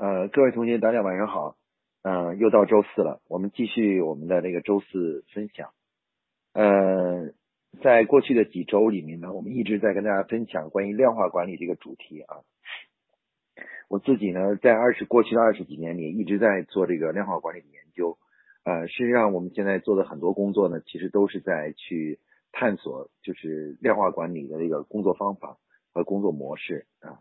呃，各位同学，大家晚上好。嗯，又到周四了，我们继续我们的这个周四分享。呃，在过去的几周里面呢，我们一直在跟大家分享关于量化管理这个主题啊。我自己呢，在二十过去的二十几年里，一直在做这个量化管理的研究。呃，事实上，我们现在做的很多工作呢，其实都是在去探索，就是量化管理的这个工作方法和工作模式啊。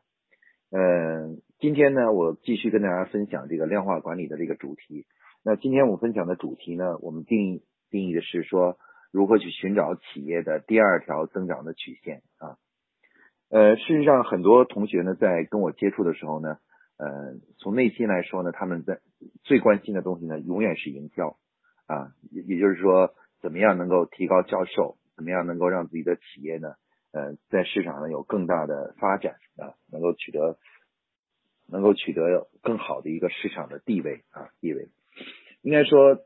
嗯，今天呢，我继续跟大家分享这个量化管理的这个主题。那今天我分享的主题呢，我们定义定义的是说，如何去寻找企业的第二条增长的曲线啊。呃，事实上，很多同学呢，在跟我接触的时候呢，呃，从内心来说呢，他们在最关心的东西呢，永远是营销啊，也也就是说，怎么样能够提高销售，怎么样能够让自己的企业呢？呃，在市场上有更大的发展啊，能够取得能够取得更好的一个市场的地位啊地位。应该说，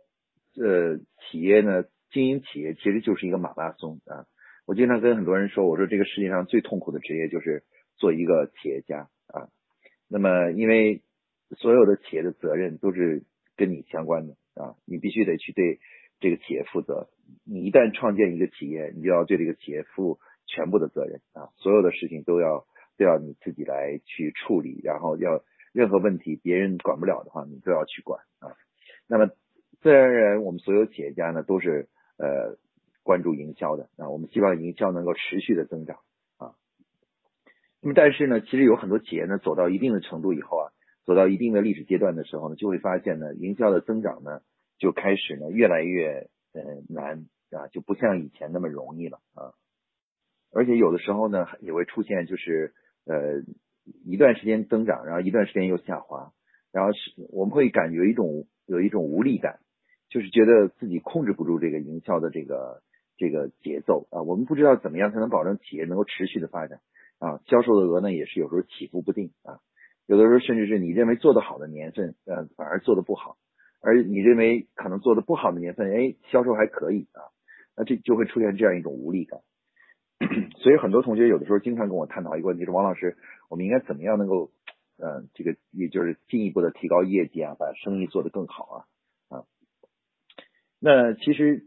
呃，企业呢，经营企业其实就是一个马拉松啊。我经常跟很多人说，我说这个世界上最痛苦的职业就是做一个企业家啊。那么，因为所有的企业的责任都是跟你相关的啊，你必须得去对这个企业负责。你一旦创建一个企业，你就要对这个企业负。全部的责任啊，所有的事情都要都要你自己来去处理，然后要任何问题别人管不了的话，你都要去管啊。那么自然而然，我们所有企业家呢都是呃关注营销的啊，我们希望营销能够持续的增长啊。那么但是呢，其实有很多企业呢走到一定的程度以后啊，走到一定的历史阶段的时候呢，就会发现呢，营销的增长呢就开始呢越来越呃难啊，就不像以前那么容易了啊。而且有的时候呢，也会出现就是呃一段时间增长，然后一段时间又下滑，然后是我们会感觉一种有一种无力感，就是觉得自己控制不住这个营销的这个这个节奏啊，我们不知道怎么样才能保证企业能够持续的发展啊，销售的额呢也是有时候起伏不定啊，有的时候甚至是你认为做得好的年份，呃反而做得不好，而你认为可能做的不好的年份，哎销售还可以啊，那这就会出现这样一种无力感。所以很多同学有的时候经常跟我探讨一个问题，说王老师，我们应该怎么样能够，呃，这个也就是进一步的提高业绩啊，把生意做得更好啊啊。那其实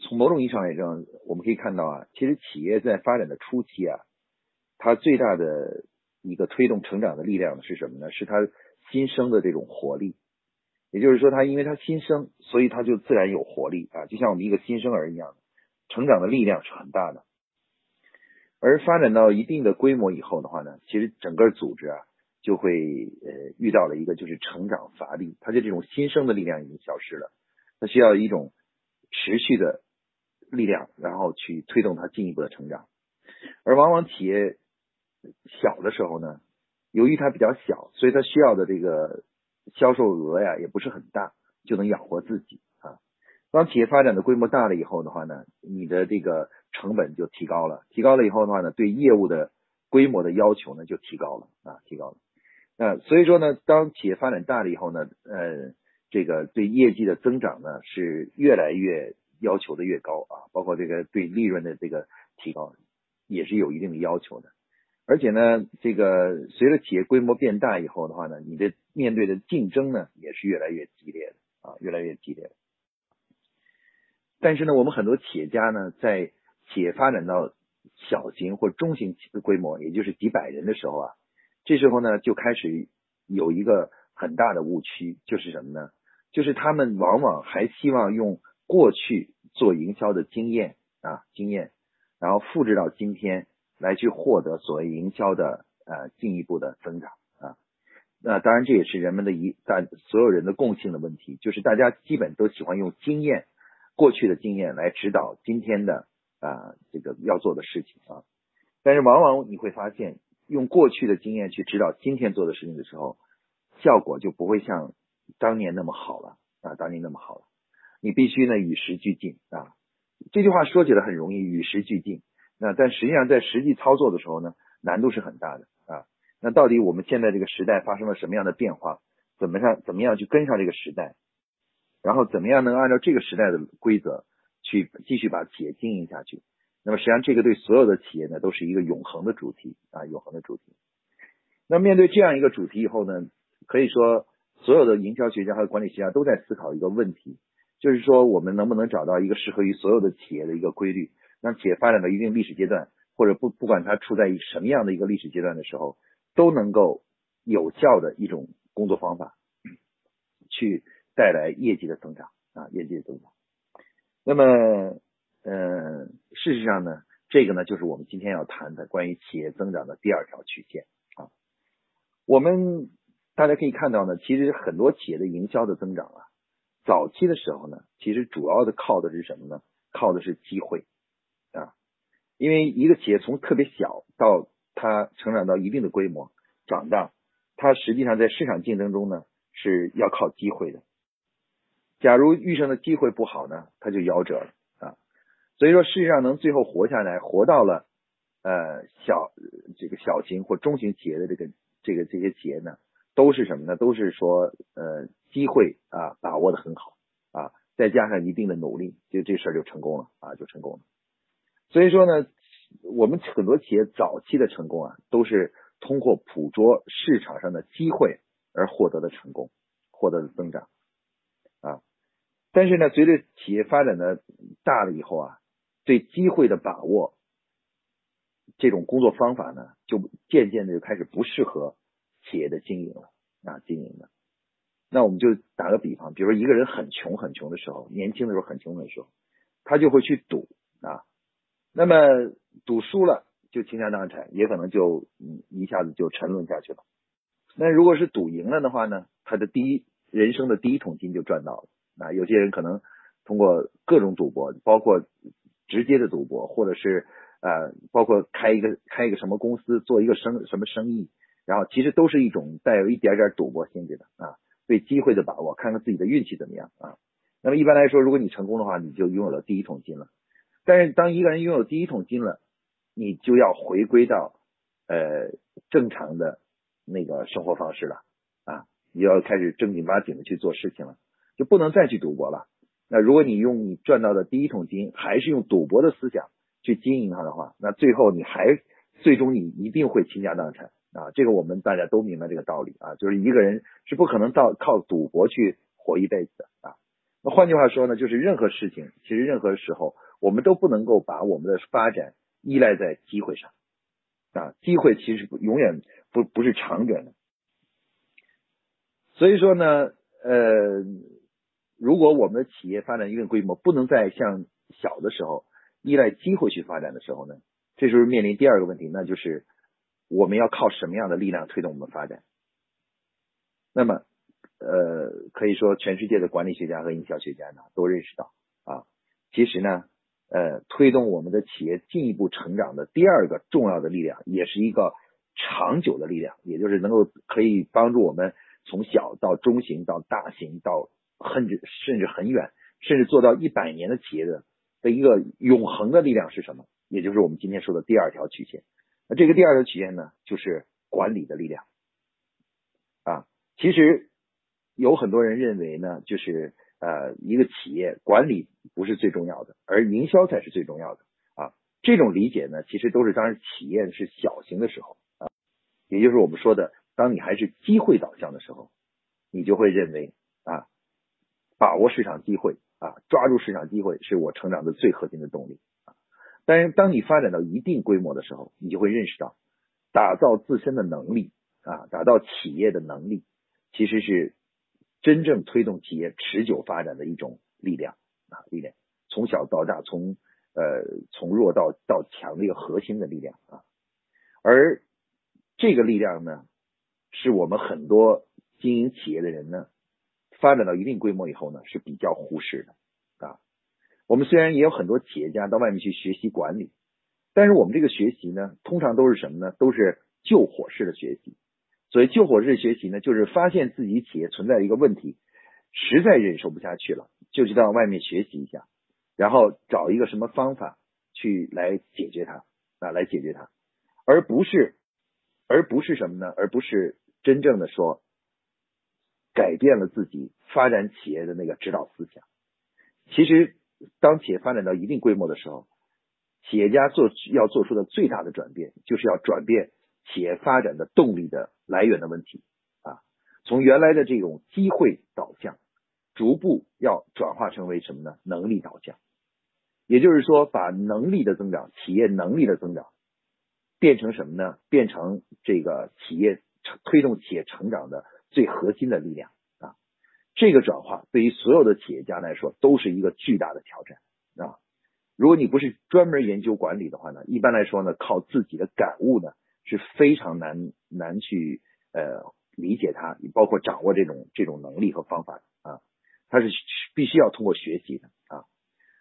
从某种意义上来讲，我们可以看到啊，其实企业在发展的初期啊，它最大的一个推动成长的力量是什么呢？是它新生的这种活力。也就是说，它因为它新生，所以它就自然有活力啊，就像我们一个新生儿一样，成长的力量是很大的。而发展到一定的规模以后的话呢，其实整个组织啊就会呃遇到了一个就是成长乏力，它就这种新生的力量已经消失了，它需要一种持续的力量，然后去推动它进一步的成长。而往往企业小的时候呢，由于它比较小，所以它需要的这个销售额呀也不是很大，就能养活自己啊。当企业发展的规模大了以后的话呢，你的这个成本就提高了，提高了以后的话呢，对业务的规模的要求呢就提高了啊，提高了。那所以说呢，当企业发展大了以后呢，呃，这个对业绩的增长呢是越来越要求的越高啊，包括这个对利润的这个提高也是有一定的要求的。而且呢，这个随着企业规模变大以后的话呢，你的面对的竞争呢也是越来越激烈的啊，越来越激烈的。但是呢，我们很多企业家呢，在企业发展到小型或中型企的规模，也就是几百人的时候啊，这时候呢，就开始有一个很大的误区，就是什么呢？就是他们往往还希望用过去做营销的经验啊经验，然后复制到今天来去获得所谓营销的呃进一步的增长啊。那当然这也是人们的一大所有人的共性的问题，就是大家基本都喜欢用经验。过去的经验来指导今天的啊这个要做的事情啊，但是往往你会发现，用过去的经验去指导今天做的事情的时候，效果就不会像当年那么好了啊，当年那么好了。你必须呢与时俱进啊。这句话说起来很容易，与时俱进。那但实际上在实际操作的时候呢，难度是很大的啊。那到底我们现在这个时代发生了什么样的变化？怎么上怎么样去跟上这个时代？然后怎么样能按照这个时代的规则去继续把企业经营下去？那么实际上这个对所有的企业呢都是一个永恒的主题啊，永恒的主题。那面对这样一个主题以后呢，可以说所有的营销学家和管理学家都在思考一个问题，就是说我们能不能找到一个适合于所有的企业的一个规律，让企业发展到一定历史阶段，或者不不管它处在什么样的一个历史阶段的时候，都能够有效的一种工作方法，去带来业绩的增长啊，业绩的增长。那么，嗯，事实上呢，这个呢就是我们今天要谈的关于企业增长的第二条曲线啊。我们大家可以看到呢，其实很多企业的营销的增长啊，早期的时候呢，其实主要的靠的是什么呢？靠的是机会啊。因为一个企业从特别小到它成长到一定的规模、长大，它实际上在市场竞争中呢是要靠机会的。假如遇上的机会不好呢，他就夭折了啊。所以说，事实上能最后活下来，活到了呃小这个小型或中型企业的这个这个这些企业呢，都是什么呢？都是说呃机会啊把握的很好啊，再加上一定的努力，就这事儿就成功了啊，就成功了。所以说呢，我们很多企业早期的成功啊，都是通过捕捉市场上的机会而获得的成功，获得的增长。但是呢，随着企业发展的大了以后啊，对机会的把握这种工作方法呢，就渐渐的就开始不适合企业的经营了啊，经营的。那我们就打个比方，比如说一个人很穷很穷的时候，年轻的时候很穷的时候，他就会去赌啊，那么赌输了就倾家荡产，也可能就一下子就沉沦下去了。那如果是赌赢了的话呢，他的第一人生的第一桶金就赚到了。啊，有些人可能通过各种赌博，包括直接的赌博，或者是呃，包括开一个开一个什么公司，做一个生什么生意，然后其实都是一种带有一点点赌博性质的啊，对机会的把握，看看自己的运气怎么样啊。那么一般来说，如果你成功的话，你就拥有了第一桶金了。但是当一个人拥有第一桶金了，你就要回归到呃正常的那个生活方式了啊，你要开始正经八经的去做事情了。就不能再去赌博了。那如果你用你赚到的第一桶金，还是用赌博的思想去经营它的话，那最后你还最终你一定会倾家荡产啊！这个我们大家都明白这个道理啊，就是一个人是不可能到靠赌博去活一辈子的啊。那换句话说呢，就是任何事情，其实任何时候，我们都不能够把我们的发展依赖在机会上啊。机会其实永远不不是长远的。所以说呢，呃。如果我们的企业发展一定规模，不能再像小的时候依赖机会去发展的时候呢，这时候面临第二个问题，那就是我们要靠什么样的力量推动我们发展？那么，呃，可以说全世界的管理学家和营销学家呢都认识到啊，其实呢，呃，推动我们的企业进一步成长的第二个重要的力量，也是一个长久的力量，也就是能够可以帮助我们从小到中型到大型到。甚至甚至很远，甚至做到一百年的企业的的一个永恒的力量是什么？也就是我们今天说的第二条曲线。那这个第二条曲线呢，就是管理的力量啊。其实有很多人认为呢，就是呃，一个企业管理不是最重要的，而营销才是最重要的啊。这种理解呢，其实都是当时企业是小型的时候啊，也就是我们说的，当你还是机会导向的时候，你就会认为。把握市场机会啊，抓住市场机会是我成长的最核心的动力啊。但是当你发展到一定规模的时候，你就会认识到，打造自身的能力啊，打造企业的能力，其实是真正推动企业持久发展的一种力量啊，力量从小到大，从呃从弱到到强的一个核心的力量啊。而这个力量呢，是我们很多经营企业的人呢。发展到一定规模以后呢，是比较忽视的啊。我们虽然也有很多企业家到外面去学习管理，但是我们这个学习呢，通常都是什么呢？都是救火式的学习。所以救火式学习呢，就是发现自己企业存在一个问题，实在忍受不下去了，就去到外面学习一下，然后找一个什么方法去来解决它啊，来解决它，而不是而不是什么呢？而不是真正的说。改变了自己发展企业的那个指导思想。其实，当企业发展到一定规模的时候，企业家做要做出的最大的转变，就是要转变企业发展的动力的来源的问题啊。从原来的这种机会导向，逐步要转化成为什么呢？能力导向。也就是说，把能力的增长、企业能力的增长，变成什么呢？变成这个企业推动企业成长的最核心的力量啊！这个转化对于所有的企业家来说都是一个巨大的挑战啊！如果你不是专门研究管理的话呢，一般来说呢，靠自己的感悟呢是非常难难去呃理解它，包括掌握这种这种能力和方法啊，它是必须要通过学习的啊。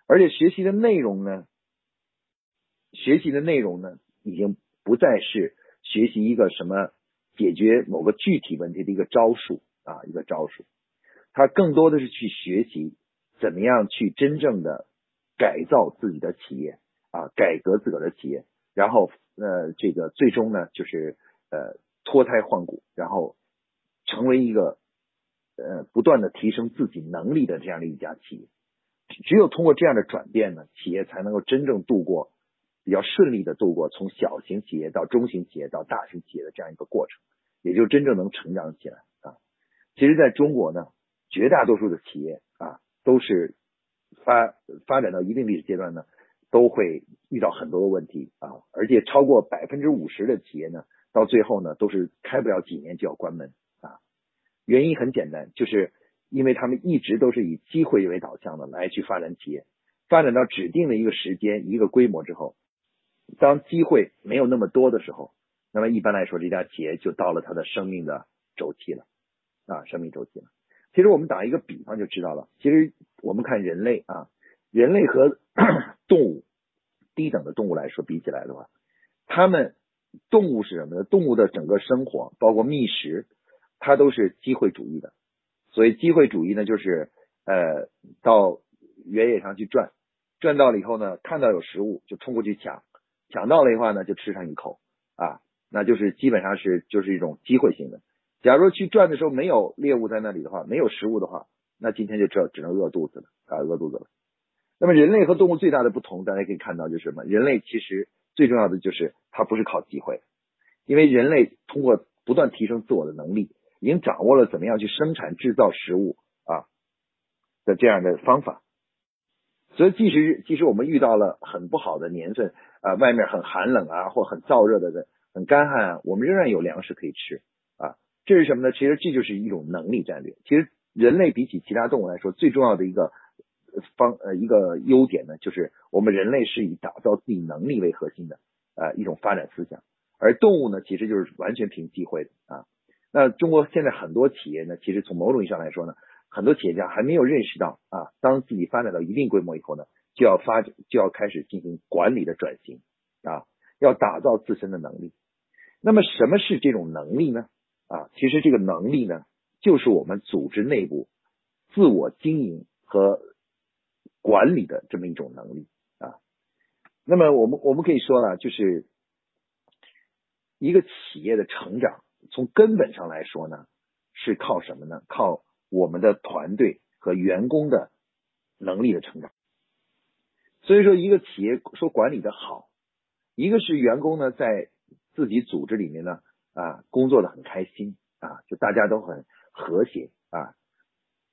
而且学习的内容呢，学习的内容呢，已经不再是学习一个什么解决某个具体问题的一个招数啊，一个招数，他更多的是去学习怎么样去真正的改造自己的企业啊，改革自个儿的企业，然后呃，这个最终呢，就是呃脱胎换骨，然后成为一个呃不断的提升自己能力的这样的一家企业。只有通过这样的转变呢，企业才能够真正度过比较顺利的度过从小型企业到中型企业到大型企业的这样一个过程，也就真正能成长起来啊。其实，在中国呢，绝大多数的企业啊，都是发发展到一定历史阶段呢，都会遇到很多的问题啊，而且超过百分之五十的企业呢，到最后呢，都是开不了几年就要关门啊。原因很简单，就是。因为他们一直都是以机会为导向的来去发展企业，发展到指定的一个时间、一个规模之后，当机会没有那么多的时候，那么一般来说，这家企业就到了它的生命的周期了啊，生命周期了。其实我们打一个比方就知道了。其实我们看人类啊，人类和 动物低等的动物来说比起来的话，他们动物是什么呢？动物的整个生活，包括觅食，它都是机会主义的。所以机会主义呢，就是呃到原野上去转，转到了以后呢，看到有食物就冲过去抢，抢到了的话呢，就吃上一口啊，那就是基本上是就是一种机会性的。假如去转的时候没有猎物在那里的话，没有食物的话，那今天就只只能饿肚子了啊，饿肚子了。那么人类和动物最大的不同，大家可以看到就是什么？人类其实最重要的就是它不是靠机会，因为人类通过不断提升自我的能力。已经掌握了怎么样去生产制造食物啊的这样的方法，所以即使即使我们遇到了很不好的年份啊，外面很寒冷啊，或很燥热的、很干旱啊，我们仍然有粮食可以吃啊。这是什么呢？其实这就是一种能力战略。其实人类比起其他动物来说，最重要的一个方呃一个优点呢，就是我们人类是以打造自己能力为核心的啊一种发展思想，而动物呢，其实就是完全凭机会的啊。那中国现在很多企业呢，其实从某种意义上来说呢，很多企业家还没有认识到啊，当自己发展到一定规模以后呢，就要发就要开始进行管理的转型啊，要打造自身的能力。那么什么是这种能力呢？啊，其实这个能力呢，就是我们组织内部自我经营和管理的这么一种能力啊。那么我们我们可以说呢，就是一个企业的成长。从根本上来说呢，是靠什么呢？靠我们的团队和员工的能力的成长。所以说，一个企业说管理的好，一个是员工呢在自己组织里面呢啊工作的很开心啊，就大家都很和谐啊。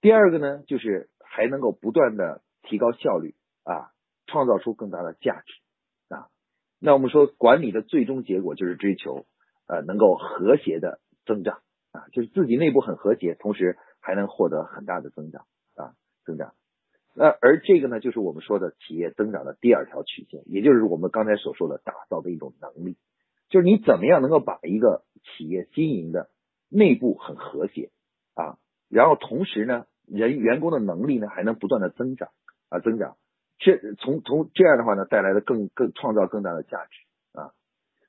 第二个呢，就是还能够不断的提高效率啊，创造出更大的价值啊。那我们说管理的最终结果就是追求。呃，能够和谐的增长啊，就是自己内部很和谐，同时还能获得很大的增长啊，增长。那而这个呢，就是我们说的企业增长的第二条曲线，也就是我们刚才所说的打造的一种能力，就是你怎么样能够把一个企业经营的内部很和谐啊，然后同时呢，人员工的能力呢还能不断的增长啊，增长，这从从这样的话呢，带来的更更创造更大的价值啊。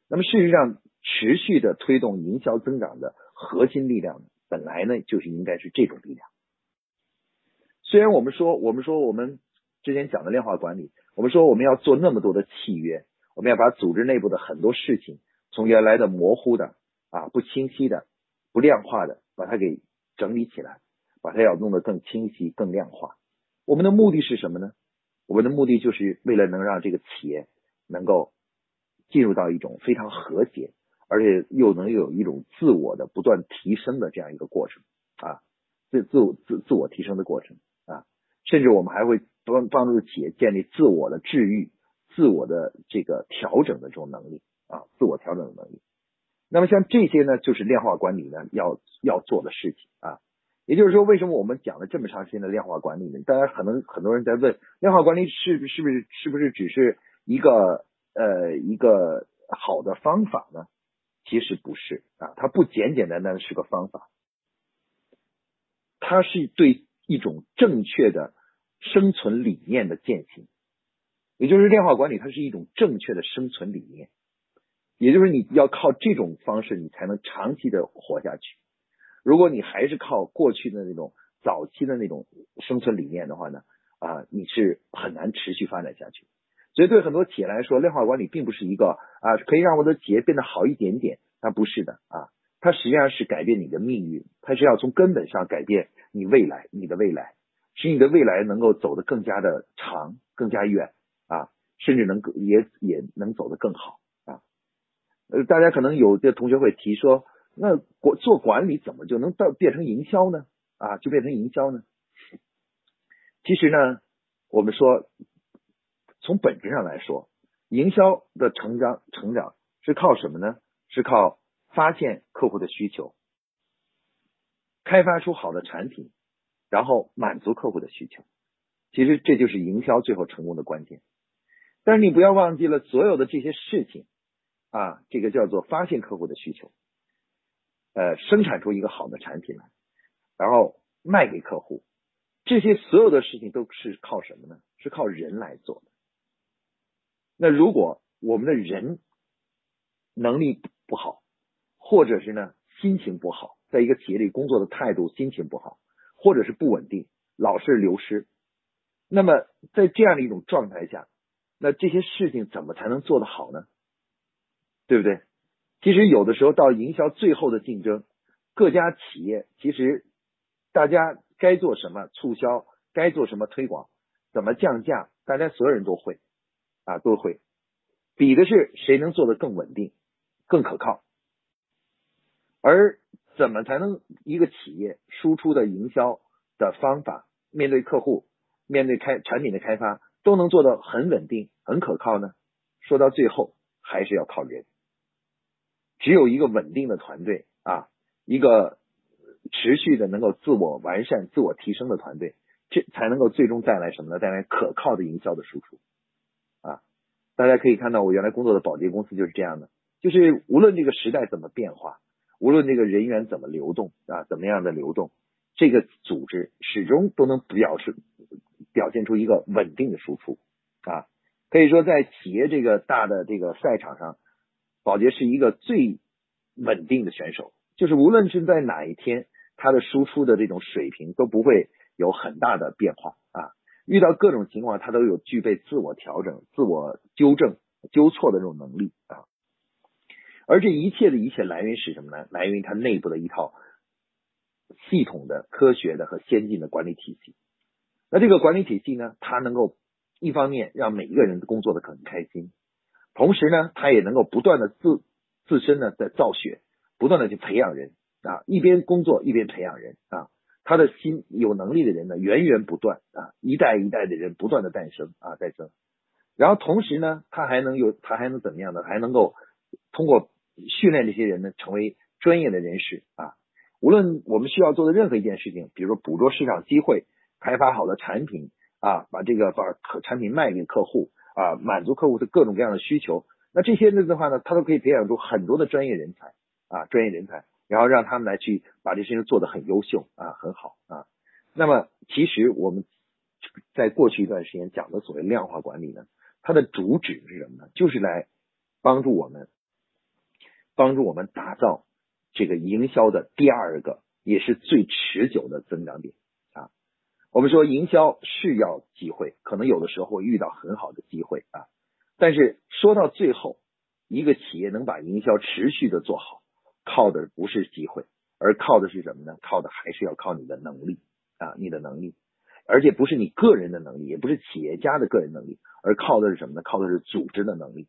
那么事实上。持续的推动营销增长的核心力量呢，本来呢就是应该是这种力量。虽然我们说，我们说我们之前讲的量化管理，我们说我们要做那么多的契约，我们要把组织内部的很多事情，从原来的模糊的啊不清晰的不量化的，把它给整理起来，把它要弄得更清晰、更量化。我们的目的是什么呢？我们的目的就是为了能让这个企业能够进入到一种非常和谐。而且又能有一种自我的不断提升的这样一个过程啊，自自自自我提升的过程，甚至我们还会帮帮助企业建立自我的治愈、自我的这个调整的这种能力啊，自我调整的能力。那么像这些呢，就是量化管理呢要要做的事情啊。也就是说，为什么我们讲了这么长时间的量化管理呢？大家可能很多人在问，量化管理是是不是是不是只是一个呃一个好的方法呢？其实不是啊，它不简简单单的是个方法，它是对一种正确的生存理念的践行。也就是量化管理，它是一种正确的生存理念，也就是你要靠这种方式，你才能长期的活下去。如果你还是靠过去的那种早期的那种生存理念的话呢，啊，你是很难持续发展下去。所以对很多企业来说，量化管理并不是一个啊可以让我的企业变得好一点点，它不是的啊，它实际上是改变你的命运，它是要从根本上改变你未来，你的未来，使你的未来能够走得更加的长、更加远啊，甚至能够也也能走得更好啊。呃，大家可能有的同学会提说。那管做管理怎么就能到变成营销呢？啊，就变成营销呢？其实呢，我们说从本质上来说，营销的成长成长是靠什么呢？是靠发现客户的需求，开发出好的产品，然后满足客户的需求。其实这就是营销最后成功的关键。但是你不要忘记了所有的这些事情啊，这个叫做发现客户的需求。呃，生产出一个好的产品来，然后卖给客户，这些所有的事情都是靠什么呢？是靠人来做的。那如果我们的人能力不好，或者是呢心情不好，在一个企业里工作的态度心情不好，或者是不稳定，老是流失，那么在这样的一种状态下，那这些事情怎么才能做得好呢？对不对？其实有的时候到营销最后的竞争，各家企业其实大家该做什么促销，该做什么推广，怎么降价，大家所有人都会啊都会，比的是谁能做得更稳定、更可靠。而怎么才能一个企业输出的营销的方法，面对客户、面对开产品的开发都能做得很稳定、很可靠呢？说到最后，还是要靠人。只有一个稳定的团队啊，一个持续的能够自我完善、自我提升的团队，这才能够最终带来什么呢？带来可靠的营销的输出啊！大家可以看到，我原来工作的保洁公司就是这样的，就是无论这个时代怎么变化，无论这个人员怎么流动啊，怎么样的流动，这个组织始终都能表示表现出一个稳定的输出啊！可以说，在企业这个大的这个赛场上。保洁是一个最稳定的选手，就是无论是在哪一天，他的输出的这种水平都不会有很大的变化啊。遇到各种情况，他都有具备自我调整、自我纠正、纠错的这种能力啊。而这一切的一切来源是什么呢？来源于他内部的一套系统的、科学的和先进的管理体系。那这个管理体系呢，它能够一方面让每一个人工作的很开心。同时呢，他也能够不断的自自身呢在造血，不断的去培养人啊，一边工作一边培养人啊，他的心有能力的人呢源源不断啊，一代一代的人不断的诞生啊诞生，然后同时呢，他还能有他还能怎么样呢？还能够通过训练这些人呢，成为专业的人士啊。无论我们需要做的任何一件事情，比如说捕捉市场机会，开发好的产品啊，把这个把产品卖给客户。啊，满足客户的各种各样的需求，那这些的话呢，他都可以培养出很多的专业人才啊，专业人才，然后让他们来去把这事情做得很优秀啊，很好啊。那么，其实我们在过去一段时间讲的所谓量化管理呢，它的主旨是什么呢？就是来帮助我们，帮助我们打造这个营销的第二个，也是最持久的增长点啊。我们说营销是要机会，可能有的时候会遇到很好的机会啊。但是说到最后，一个企业能把营销持续的做好，靠的不是机会，而靠的是什么呢？靠的还是要靠你的能力啊，你的能力，而且不是你个人的能力，也不是企业家的个人能力，而靠的是什么呢？靠的是组织的能力。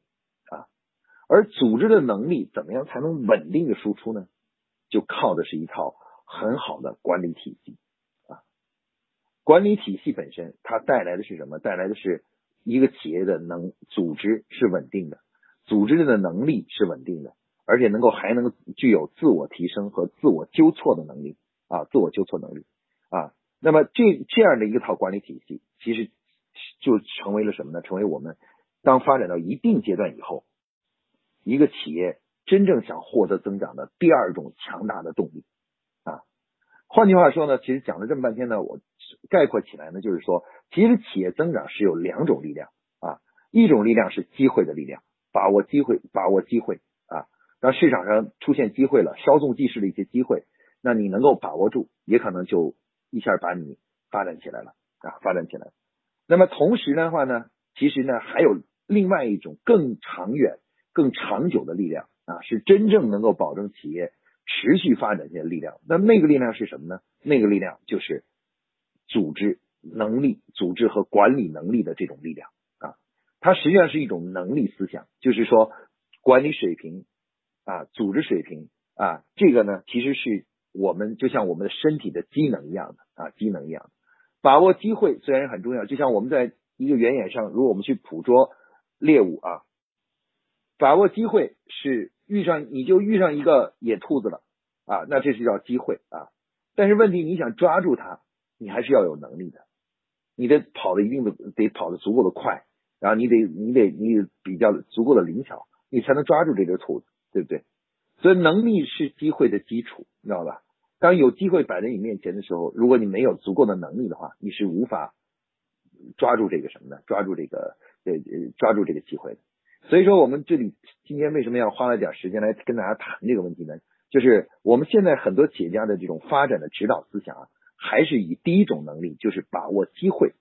而组织的能力怎么样才能稳定的输出呢？就靠的是一套很好的管理体系啊。管理体系本身，它带来的是什么？带来的是一个企业的能组织是稳定的，组织的能力是稳定的，而且能够还能具有自我提升和自我纠错的能力啊，自我纠错能力啊。那么这这样的一套管理体系，其实就成为了什么呢？成为我们当发展到一定阶段以后，一个企业真正想获得增长的第二种强大的动力。啊换句话说呢，其实讲了这么半天呢，我概括起来呢，就是说，其实企业增长是有两种力量啊，一种力量是机会的力量，把握机会，把握机会啊，当市场上出现机会了，稍纵即逝的一些机会，那你能够把握住，也可能就一下把你发展起来了啊，发展起来。那么同时的话呢，其实呢还有另外一种更长远、更长久的力量啊，是真正能够保证企业。持续发展的力量，那那个力量是什么呢？那个力量就是组织能力、组织和管理能力的这种力量啊。它实际上是一种能力思想，就是说管理水平啊、组织水平啊，这个呢其实是我们就像我们的身体的机能一样的啊，机能一样的。把握机会虽然很重要，就像我们在一个原野上，如果我们去捕捉猎物啊，把握机会是。遇上你就遇上一个野兔子了啊，那这是叫机会啊。但是问题你想抓住它，你还是要有能力的，你得跑的一定的得跑的足够的快，然后你得你得你比较足够的灵巧，你才能抓住这只兔子，对不对？所以能力是机会的基础，你知道吧？当有机会摆在你面前的时候，如果你没有足够的能力的话，你是无法抓住这个什么呢，抓住这个呃呃抓住这个机会的。所以说，我们这里今天为什么要花了点时间来跟大家谈这个问题呢？就是我们现在很多企业家的这种发展的指导思想啊，还是以第一种能力，就是把握机会，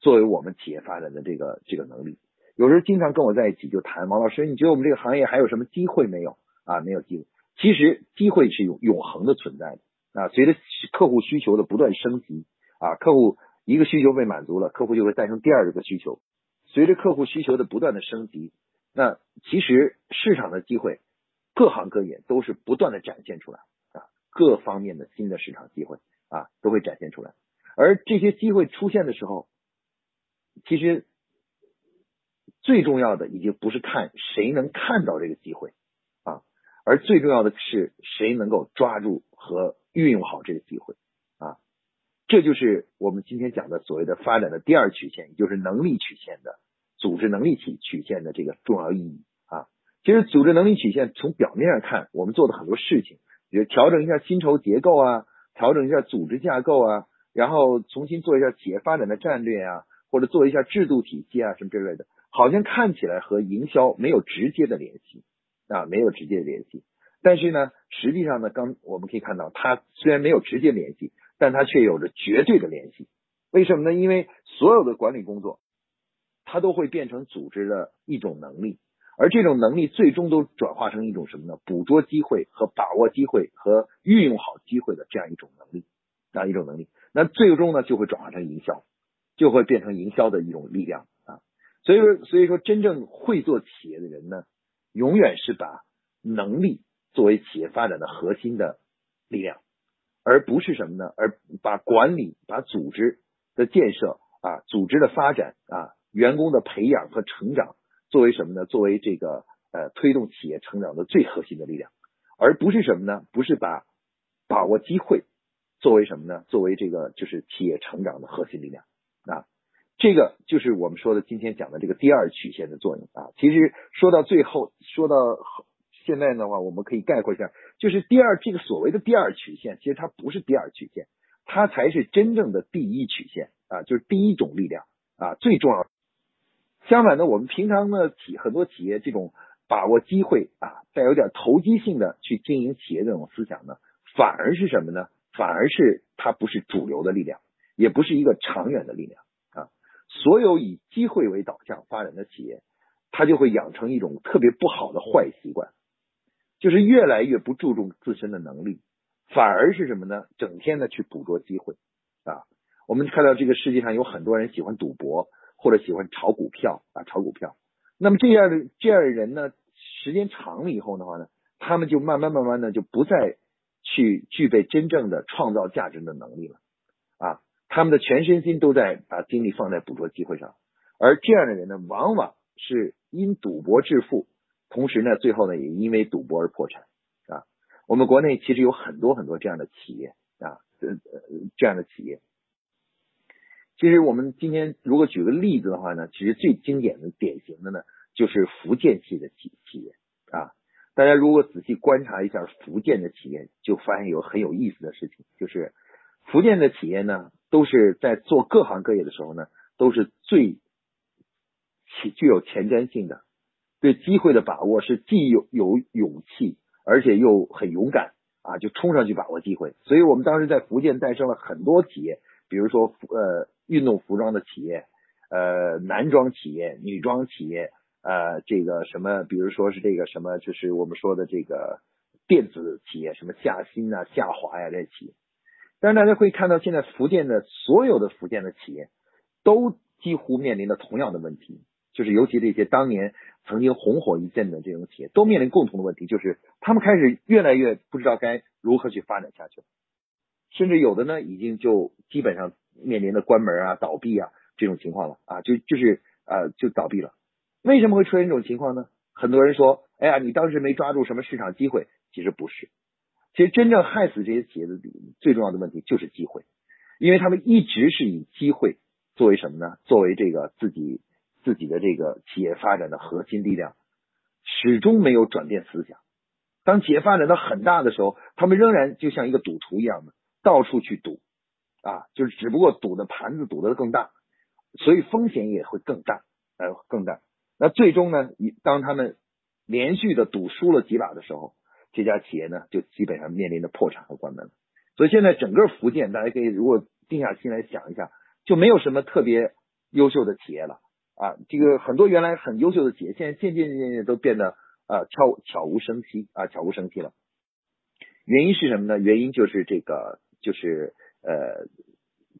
作为我们企业发展的这个这个能力。有时候经常跟我在一起就谈，王老师，你觉得我们这个行业还有什么机会没有啊？没有机会。其实机会是永永恒的存在的啊，随着客户需求的不断升级啊，客户一个需求被满足了，客户就会诞生第二个需求。随着客户需求的不断的升级。那其实市场的机会，各行各业都是不断的展现出来啊，各方面的新的市场机会啊都会展现出来。而这些机会出现的时候，其实最重要的已经不是看谁能看到这个机会啊，而最重要的是谁能够抓住和运用好这个机会啊。这就是我们今天讲的所谓的发展的第二曲线，也就是能力曲线的。组织能力体曲线的这个重要意义啊，其实组织能力曲线从表面上看，我们做的很多事情，比如调整一下薪酬结构啊，调整一下组织架构啊，然后重新做一下企业发展的战略啊，或者做一下制度体系啊什么之类的，好像看起来和营销没有直接的联系啊，没有直接的联系。但是呢，实际上呢，刚我们可以看到，它虽然没有直接联系，但它却有着绝对的联系。为什么呢？因为所有的管理工作。它都会变成组织的一种能力，而这种能力最终都转化成一种什么呢？捕捉机会和把握机会和运用好机会的这样一种能力，这样一种能力。那最终呢，就会转化成营销，就会变成营销的一种力量啊。所以说，所以说，真正会做企业的人呢，永远是把能力作为企业发展的核心的力量，而不是什么呢？而把管理、把组织的建设啊、组织的发展啊。员工的培养和成长作为什么呢？作为这个呃推动企业成长的最核心的力量，而不是什么呢？不是把把握机会作为什么呢？作为这个就是企业成长的核心力量啊。这个就是我们说的今天讲的这个第二曲线的作用啊。其实说到最后，说到现在的话，我们可以概括一下，就是第二这个所谓的第二曲线，其实它不是第二曲线，它才是真正的第一曲线啊，就是第一种力量啊，最重要。相反的，我们平常呢企很多企业这种把握机会啊，带有点投机性的去经营企业这种思想呢，反而是什么呢？反而是它不是主流的力量，也不是一个长远的力量啊。所有以机会为导向发展的企业，它就会养成一种特别不好的坏习惯，就是越来越不注重自身的能力，反而是什么呢？整天的去捕捉机会啊。我们看到这个世界上有很多人喜欢赌博。或者喜欢炒股票啊，炒股票。那么这样的这样的人呢，时间长了以后的话呢，他们就慢慢慢慢的就不再去具备真正的创造价值的能力了啊，他们的全身心都在把精力放在捕捉机会上，而这样的人呢，往往是因赌博致富，同时呢，最后呢也因为赌博而破产啊。我们国内其实有很多很多这样的企业啊，呃这样的企业。其实我们今天如果举个例子的话呢，其实最经典的典型的呢，就是福建系的企企业啊。大家如果仔细观察一下福建的企业，就发现有很有意思的事情，就是福建的企业呢，都是在做各行各业的时候呢，都是最起具有前瞻性的，对机会的把握是既有有勇气，而且又很勇敢啊，就冲上去把握机会。所以我们当时在福建诞生了很多企业，比如说呃。运动服装的企业，呃，男装企业、女装企业，呃，这个什么，比如说是这个什么，就是我们说的这个电子企业，什么夏新啊、夏华呀这些企业。但是大家会看到，现在福建的所有的福建的企业，都几乎面临着同样的问题，就是尤其这些当年曾经红火一阵的这种企业，都面临共同的问题，就是他们开始越来越不知道该如何去发展下去了，甚至有的呢，已经就基本上。面临的关门啊、倒闭啊这种情况了啊，就就是呃就倒闭了。为什么会出现这种情况呢？很多人说，哎呀，你当时没抓住什么市场机会，其实不是。其实真正害死这些企业的最重要的问题就是机会，因为他们一直是以机会作为什么呢？作为这个自己自己的这个企业发展的核心力量，始终没有转变思想。当企业发展到很大的时候，他们仍然就像一个赌徒一样的到处去赌。啊，就是只不过赌的盘子赌的更大，所以风险也会更大，呃，更大。那最终呢，当他们连续的赌输了几把的时候，这家企业呢就基本上面临着破产和关门了。所以现在整个福建，大家可以如果静下心来想一下，就没有什么特别优秀的企业了啊。这个很多原来很优秀的企业，现在渐渐渐渐都变得啊悄悄无声息啊，悄无声息了。原因是什么呢？原因就是这个，就是。呃，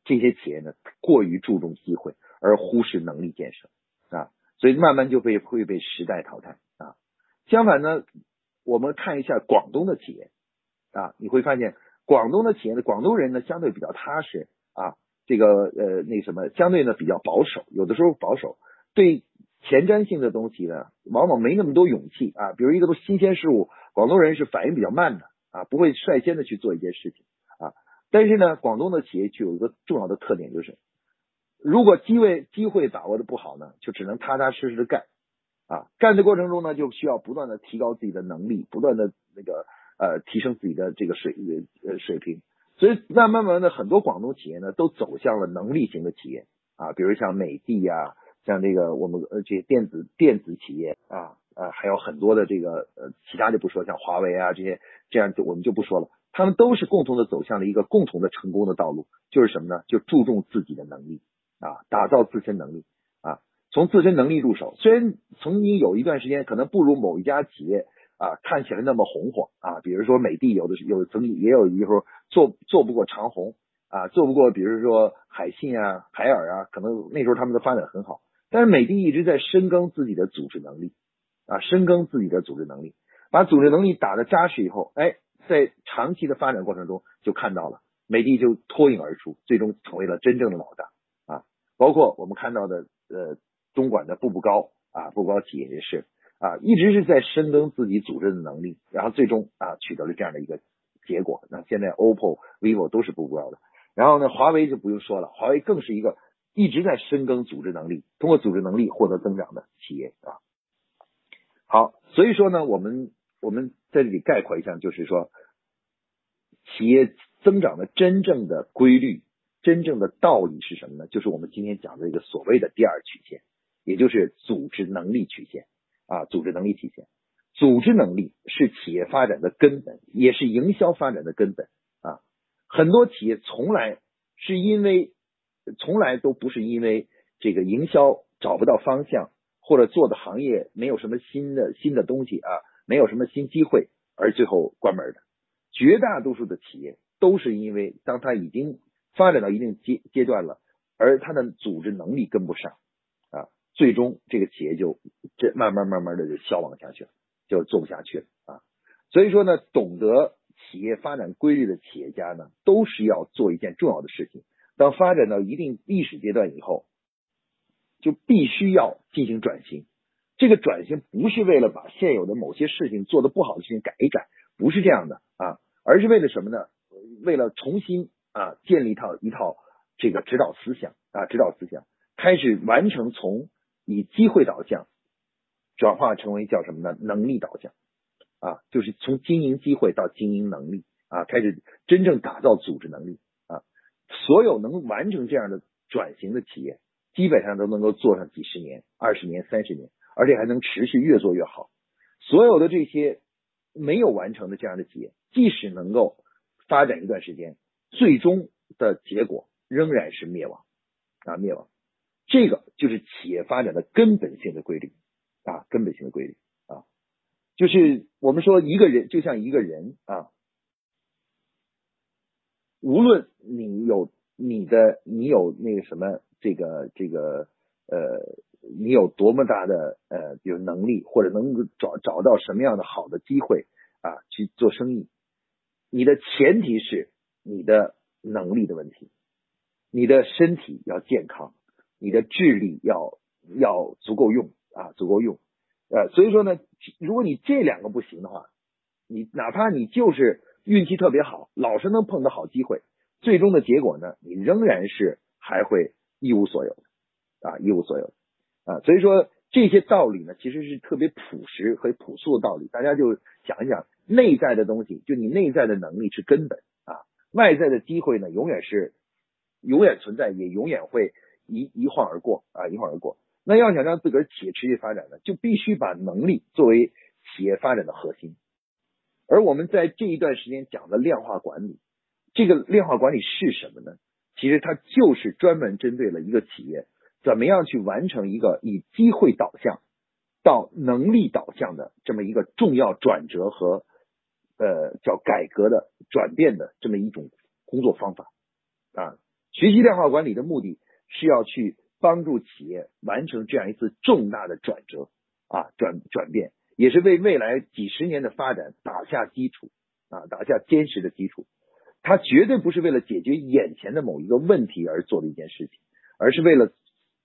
这些企业呢过于注重机会，而忽视能力建设啊，所以慢慢就被会被时代淘汰啊。相反呢，我们看一下广东的企业啊，你会发现广东的企业呢，广东人呢相对比较踏实啊，这个呃那什么，相对呢比较保守，有的时候保守，对前瞻性的东西呢，往往没那么多勇气啊。比如一个都新鲜事物，广东人是反应比较慢的啊，不会率先的去做一件事情。但是呢，广东的企业具有一个重要的特点，就是如果机会机会把握的不好呢，就只能踏踏实实的干啊。干的过程中呢，就需要不断的提高自己的能力，不断的那个呃提升自己的这个水呃水平。所以慢慢慢的，很多广东企业呢，都走向了能力型的企业啊，比如像美的呀，像这个我们呃这些电子电子企业啊呃还有很多的这个呃其他就不说，像华为啊这些这样就我们就不说了。他们都是共同的走向了一个共同的成功的道路，就是什么呢？就注重自己的能力啊，打造自身能力啊，从自身能力入手。虽然曾经有一段时间可能不如某一家企业啊看起来那么红火啊，比如说美的有的有曾经也有一时候做做不过长虹啊，做不过比如说海信啊、海尔啊，可能那时候他们的发展很好。但是美的一直在深耕自己的组织能力啊，深耕自己的组织能力，把组织能力打得扎实以后，哎。在长期的发展过程中，就看到了美的就脱颖而出，最终成为了真正的老大啊！包括我们看到的呃中管的步步高啊，步步高企业也是啊，一直是在深耕自己组织的能力，然后最终啊取得了这样的一个结果。那现在 OPPO、vivo 都是步步高的，然后呢，华为就不用说了，华为更是一个一直在深耕组织能力，通过组织能力获得增长的企业啊。好，所以说呢，我们我们。在这里概括一下，就是说，企业增长的真正的规律、真正的道理是什么呢？就是我们今天讲的一个所谓的第二曲线，也就是组织能力曲线啊，组织能力曲线。组织能力是企业发展的根本，也是营销发展的根本啊。很多企业从来是因为，从来都不是因为这个营销找不到方向，或者做的行业没有什么新的新的东西啊。没有什么新机会，而最后关门的，绝大多数的企业都是因为当他已经发展到一定阶阶段了，而他的组织能力跟不上啊，最终这个企业就这慢慢慢慢的就消亡下去了，就做不下去了啊。所以说呢，懂得企业发展规律的企业家呢，都是要做一件重要的事情。当发展到一定历史阶段以后，就必须要进行转型。这个转型不是为了把现有的某些事情做的不好的事情改一改，不是这样的啊，而是为了什么呢？为了重新啊建立一套一套这个指导思想啊指导思想，开始完成从以机会导向转化成为叫什么呢？能力导向啊，就是从经营机会到经营能力啊，开始真正打造组织能力啊。所有能完成这样的转型的企业，基本上都能够做上几十年、二十年、三十年。而且还能持续越做越好。所有的这些没有完成的这样的企业，即使能够发展一段时间，最终的结果仍然是灭亡啊，灭亡。这个就是企业发展的根本性的规律啊，根本性的规律啊，就是我们说一个人就像一个人啊，无论你有你的你有那个什么这个这个呃。你有多么大的呃，比如能力，或者能找找到什么样的好的机会啊，去做生意？你的前提是你的能力的问题，你的身体要健康，你的智力要要足够用啊，足够用。呃，所以说呢，如果你这两个不行的话，你哪怕你就是运气特别好，老是能碰到好机会，最终的结果呢，你仍然是还会一无所有啊，一无所有。啊，所以说这些道理呢，其实是特别朴实和朴素的道理。大家就想一想，内在的东西，就你内在的能力是根本啊，外在的机会呢，永远是永远存在，也永远会一一晃而过啊，一晃而过。那要想让自个儿企业持续发展呢，就必须把能力作为企业发展的核心。而我们在这一段时间讲的量化管理，这个量化管理是什么呢？其实它就是专门针对了一个企业。怎么样去完成一个以机会导向到能力导向的这么一个重要转折和呃叫改革的转变的这么一种工作方法啊？学习量化管理的目的是要去帮助企业完成这样一次重大的转折啊转转变，也是为未来几十年的发展打下基础啊打下坚实的基础。它绝对不是为了解决眼前的某一个问题而做的一件事情，而是为了。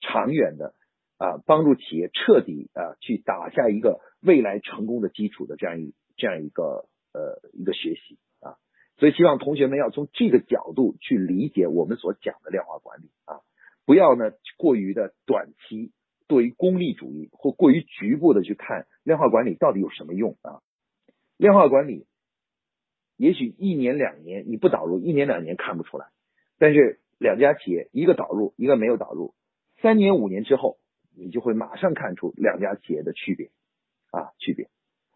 长远的啊，帮助企业彻底啊去打下一个未来成功的基础的这样一这样一个呃一个学习啊，所以希望同学们要从这个角度去理解我们所讲的量化管理啊，不要呢过于的短期对于功利主义或过于局部的去看量化管理到底有什么用啊？量化管理也许一年两年你不导入，一年两年看不出来，但是两家企业一个导入，一个没有导入。三年五年之后，你就会马上看出两家企业的区别啊，区别，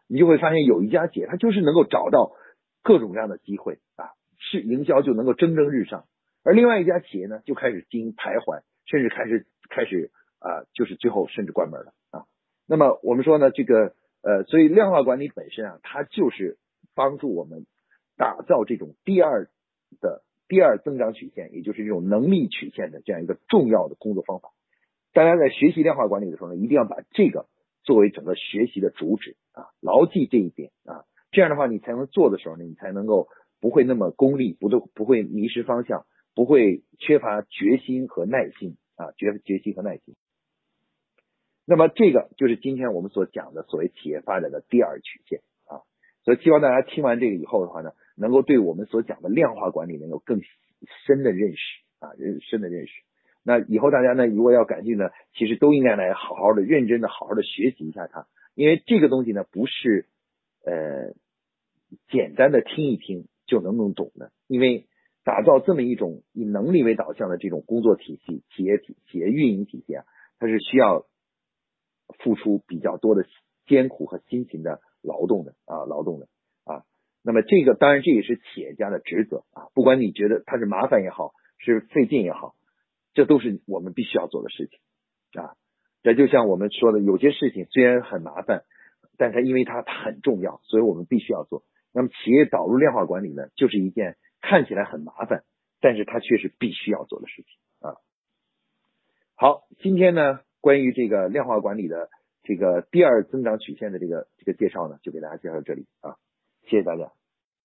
你就会发现有一家企业它就是能够找到各种各样的机会啊，是营销就能够蒸蒸日上，而另外一家企业呢就开始经营徘徊，甚至开始开始啊，就是最后甚至关门了啊。那么我们说呢，这个呃，所以量化管理本身啊，它就是帮助我们打造这种第二的。第二增长曲线，也就是这种能力曲线的这样一个重要的工作方法。大家在学习量化管理的时候呢，一定要把这个作为整个学习的主旨啊，牢记这一点啊。这样的话，你才能做的时候呢，你才能够不会那么功利，不都不会迷失方向，不会缺乏决心和耐心啊，决决心和耐心。那么这个就是今天我们所讲的所谓企业发展的第二曲线啊。所以希望大家听完这个以后的话呢。能够对我们所讲的量化管理能有更深的认识啊，认深的认识。那以后大家呢，如果要感兴趣呢，其实都应该来好好的、认真的、好好的学习一下它，因为这个东西呢，不是呃简单的听一听就能弄懂的。因为打造这么一种以能力为导向的这种工作体系、企业体、企业运营体系啊，它是需要付出比较多的艰苦和辛勤的劳动的啊，劳动的啊。那么这个当然这也是企业家的职责啊，不管你觉得它是麻烦也好，是费劲也好，这都是我们必须要做的事情啊。这就像我们说的，有些事情虽然很麻烦，但它因为它很重要，所以我们必须要做。那么企业导入量化管理呢，就是一件看起来很麻烦，但是它却是必须要做的事情啊。好，今天呢，关于这个量化管理的这个第二增长曲线的这个这个介绍呢，就给大家介绍到这里啊。谢谢大家。